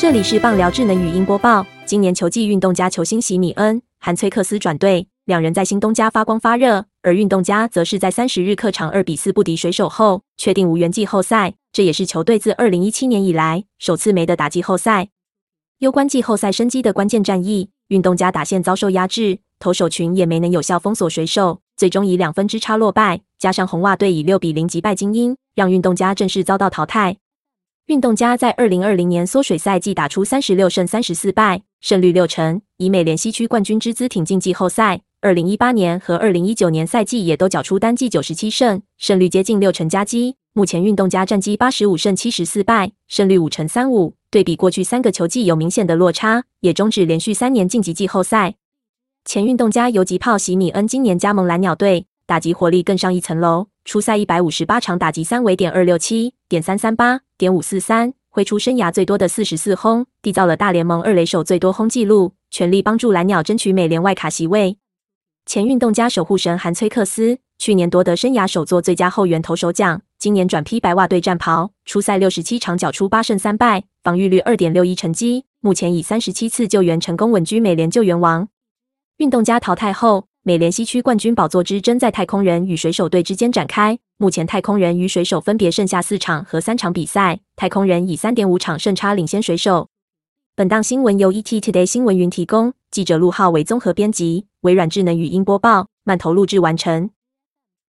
这里是棒聊智能语音播报。今年球季，运动家球星席米恩、韩崔克斯转队，两人在新东家发光发热。而运动家则是在三十日客场二比四不敌水手后，确定无缘季后赛。这也是球队自二零一七年以来首次没得打季后赛。攸关季后赛生机的关键战役，运动家打线遭受压制，投手群也没能有效封锁水手，最终以两分之差落败。加上红袜队以六比零击败精英，让运动家正式遭到淘汰。运动家在二零二零年缩水赛季打出三十六胜三十四败，胜率六成，以美联西区冠军之姿挺进季后赛。二零一八年和二零一九年赛季也都缴出单季九十七胜，胜率接近六成加基。目前运动家战绩八十五胜七十四败，胜率五成三五，对比过去三个球季有明显的落差，也终止连续三年晋级季后赛。前运动家游击炮席米恩今年加盟蓝鸟队。打击火力更上一层楼，初赛一百五十八场打击三围点二六七点三三八点五四三，挥出生涯最多的四十四轰，缔造了大联盟二垒手最多轰纪录，全力帮助蓝鸟争取美联外卡席位。前运动家守护神韩崔克斯去年夺得生涯首座最佳后援投手奖，今年转披白袜队战袍，初赛六十七场缴出八胜三败，防御率二点六一成绩，目前以三十七次救援成功稳居美联救援王。运动家淘汰后。美联西区冠军宝座之争在太空人与水手队之间展开。目前太空人与水手分别剩下四场和三场比赛，太空人以三点五场胜差领先水手。本档新闻由 ET Today 新闻云提供，记者陆浩为综合编辑，微软智能语音播报，慢投录制完成。